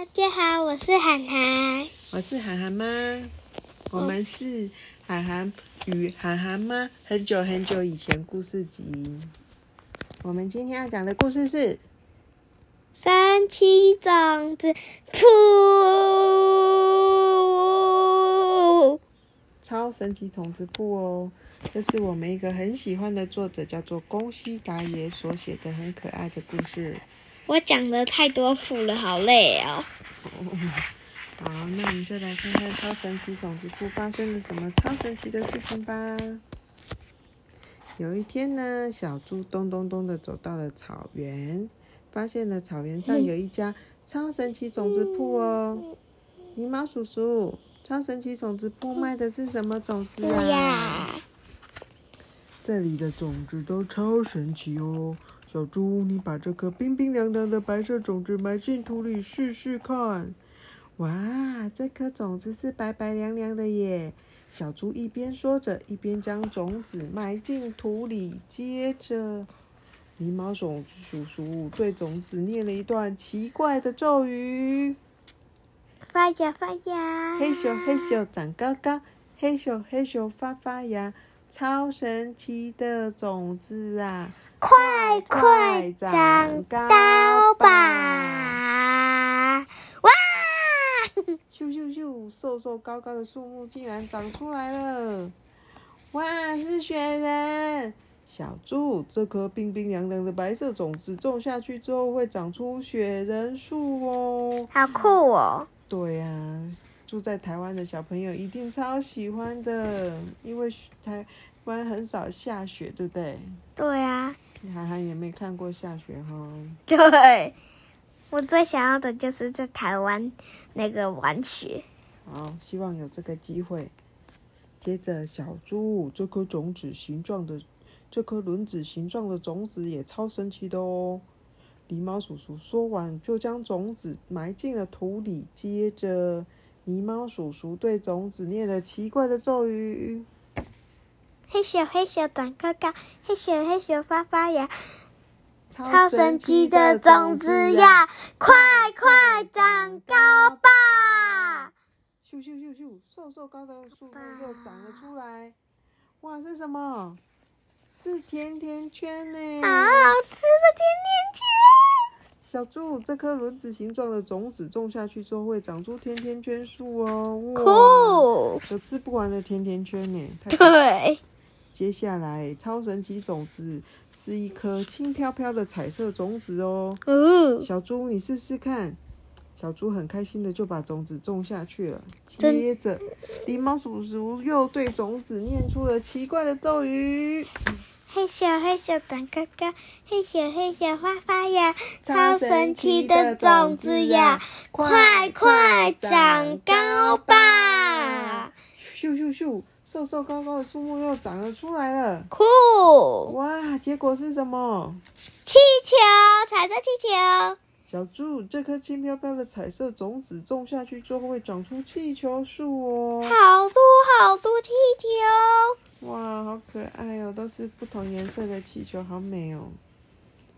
大家好，我是涵涵。我是涵涵妈，我们是涵涵与涵涵妈很久很久以前故事集。我们今天要讲的故事是神奇种子铺，超神奇种子布哦。这是我们一个很喜欢的作者，叫做宫西达也所写的很可爱的故事。我讲的太多谱了，好累哦。好，那我们就来看看超神奇种子铺发生了什么超神奇的事情吧。有一天呢，小猪咚咚咚的走到了草原，发现了草原上 有一家超神奇种子铺哦。狸猫叔叔，超神奇种子铺卖的是什么种子啊？这里的种子都超神奇哦，小猪，你把这颗冰冰凉凉的白色种子埋进土里试试看。哇，这颗种子是白白凉凉的耶！小猪一边说着，一边将种子埋进土里。接着，狸猫种叔叔对种子念了一段奇怪的咒语：发芽发芽，嘿咻嘿咻长高高，嘿咻嘿咻发发芽。超神奇的种子啊，快快长高吧！哇！咻咻咻，瘦瘦高高的树木竟然长出来了！哇，是雪人！小猪，这颗冰冰凉凉的白色种子种下去之后，会长出雪人树哦！好酷哦！对呀。住在台湾的小朋友一定超喜欢的，因为台湾很少下雪，对不对？对啊。涵涵也没看过下雪哈。对，我最想要的就是在台湾那个玩雪。好，希望有这个机会。接着，小猪这颗种子形状的，这颗轮子形状的种子也超神奇的哦。狸猫叔叔说完，就将种子埋进了土里，接着。狸猫叔叔对种子念了奇怪的咒语：“嘿咻嘿咻长高高，嘿咻嘿咻发发芽。超神奇的种子呀，快快长高吧！”咻咻咻咻，瘦瘦高高的树木又长了出来。哇，是什么？是甜甜圈呢！好好吃的甜甜圈。小猪，这颗轮子形状的种子种下去之后会长出甜甜圈树哦！哇，有吃不完的甜甜圈呢。对，接下来超神奇种子是一颗轻飘飘的彩色种子哦。嗯，小猪，你试试看。小猪很开心的就把种子种下去了。接着，狸猫叔叔又对种子念出了奇怪的咒语。嘿咻嘿咻长高高，嘿咻嘿咻发发芽，超神奇的种子呀，快快长高吧！咻咻咻，瘦瘦高高的树木又长了出来了，酷！哇，结果是什么？气球，彩色气球。小猪，这颗轻飘飘的彩色种子种下去之后会长出气球树哦，好多好多气球。哇，好可爱哦！都是不同颜色的气球，好美哦。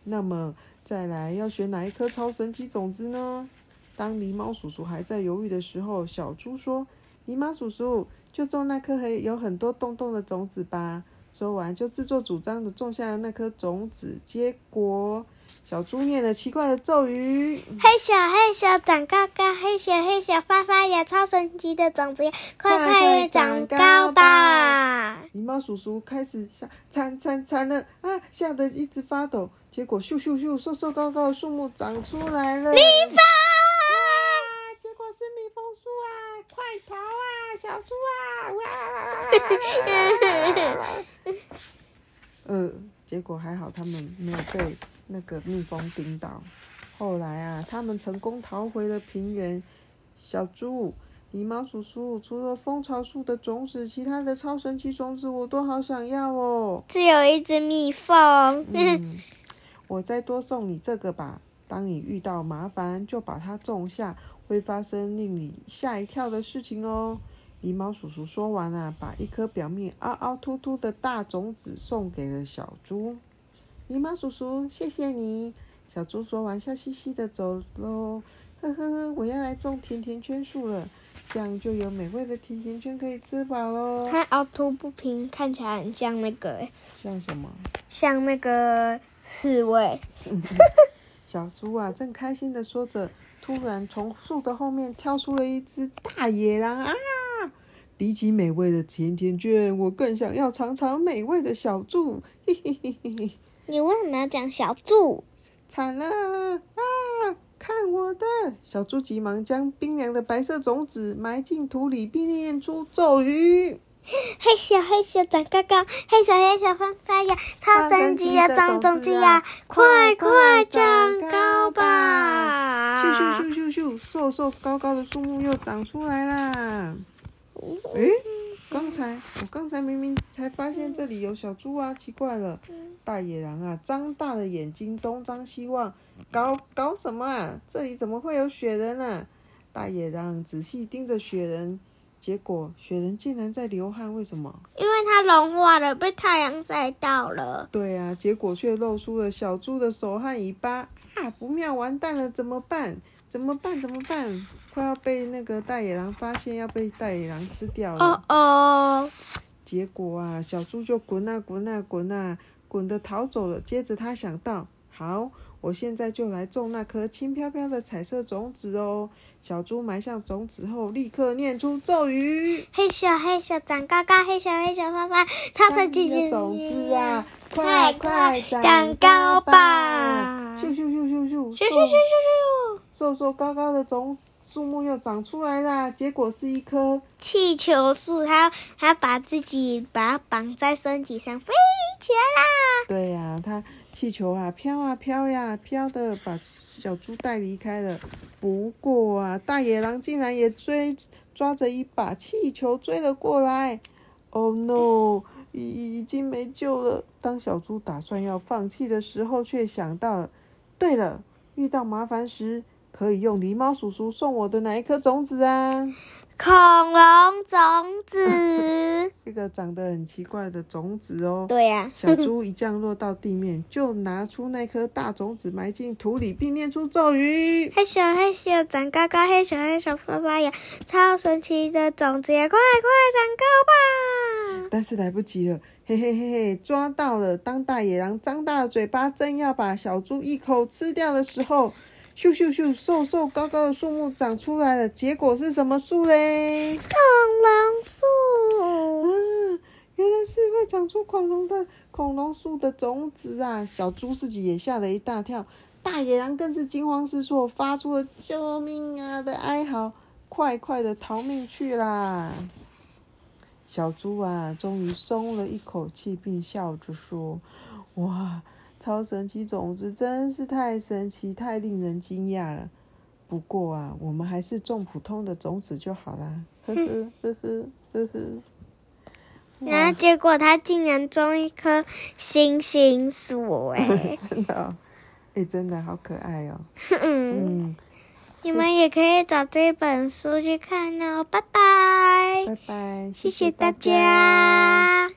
那么，再来要选哪一颗超神奇种子呢？当狸猫叔叔还在犹豫的时候，小猪说：“狸猫叔叔，就种那颗很有很多洞洞的种子吧。”说完，就自作主张的种下了那颗种子。结果，小猪念了奇怪的咒语：“嘿小嘿小长高高，嘿小嘿小发发芽，超神奇的种子呀，快快长高吧！”狸猫叔叔开始吓惨惨惨了啊，吓得一直发抖。结果咻咻咻，瘦瘦高高的树木长出来了。蜜蜂啊！结果是蜜蜂树啊！快逃啊，小猪啊！哇！呃，结果还好，他们没有被那个蜜蜂叮到。后来啊，他们成功逃回了平原。小猪。狸猫叔叔，除了蜂巢树的种子，其他的超神奇种子我都好想要哦。只有一只蜜蜂。嗯，我再多送你这个吧。当你遇到麻烦，就把它种下，会发生令你吓一跳的事情哦。狸猫叔叔说完啊，把一颗表面凹凹凸凸的大种子送给了小猪。狸猫叔叔，谢谢你。小猪说完，笑嘻嘻的走喽。呵呵，我要来种甜甜圈树了，这样就有美味的甜甜圈可以吃饱喽。它凹凸不平，看起来很像那个，像什么？像那个刺猬。小猪啊，正开心的说着，突然从树的后面跳出了一只大野狼啊！比起美味的甜甜圈，我更想要尝尝美味的小猪。嘿嘿嘿嘿嘿！你为什么要讲小猪？惨了啊！看我的！小猪急忙将冰凉的白色种子埋进土里，并念出咒语：嘿咻嘿咻长高高，嘿咻嘿咻发发芽，超神奇呀，长种子呀，快快长高吧！咻咻咻咻咻，瘦瘦高高的树木又长出来啦！诶，刚才我刚才明明才发现这里有小猪啊，奇怪了！大野狼啊，张大了眼睛东张西望，搞搞什么啊？这里怎么会有雪人呢？大野狼仔细盯着雪人，结果雪人竟然在流汗，为什么？因为它融化了，被太阳晒到了。对啊，结果却露出了小猪的手和尾巴啊！不妙，完蛋了，怎么办？怎么办？怎么办？快要被那个大野狼发现，要被大野狼吃掉了。哦哦。结果啊，小猪就滚啊滚啊滚啊，滚的逃走了。接着他想到，好，我现在就来种那颗轻飘飘的彩色种子哦。小猪埋下种子后，立刻念出咒语：嘿咻嘿咻长高高，嘿咻嘿咻发发，超神奇的种子啊，快快长高吧！咻咻咻咻咻，咻咻咻咻咻。瘦瘦高高的种树木又长出来啦，结果是一棵气球树，它它把自己把它绑在身体上飞起来啦。对呀，它气球啊飘啊飘呀，飘的把小猪带离开了。不过啊，大野狼竟然也追抓着一把气球追了过来。Oh no，已已经没救了。当小猪打算要放弃的时候，却想到了，对了，遇到麻烦时。可以用狸猫叔叔送我的哪一颗种子啊？恐龙种子，一个长得很奇怪的种子哦。对呀。小猪一降落到地面，就拿出那颗大种子埋进土里，并念出咒语：嘿咻嘿咻长高高，嘿咻嘿咻发发芽，超神奇的种子呀，快快长高吧！但是来不及了，嘿嘿嘿嘿，抓到了！当大野狼张大了嘴巴，正要把小猪一口吃掉的时候。咻咻咻！瘦瘦高高的树木长出来了，结果是什么树嘞？恐龙树。嗯，原来是会长出恐龙的恐龙树的种子啊！小猪自己也吓了一大跳，大野狼更是惊慌失措，发出了“救命啊”的哀嚎，快快的逃命去啦！小猪啊，终于松了一口气，并笑着说：“哇！”超神奇种子真是太神奇，太令人惊讶了。不过啊，我们还是种普通的种子就好啦。呵呵呵呵呵呵。然后结果他竟然种一颗星星树，哎，真的，哎，真的好可爱哦。嗯，你们也可以找这本书去看哦。拜拜，拜拜，谢谢大家。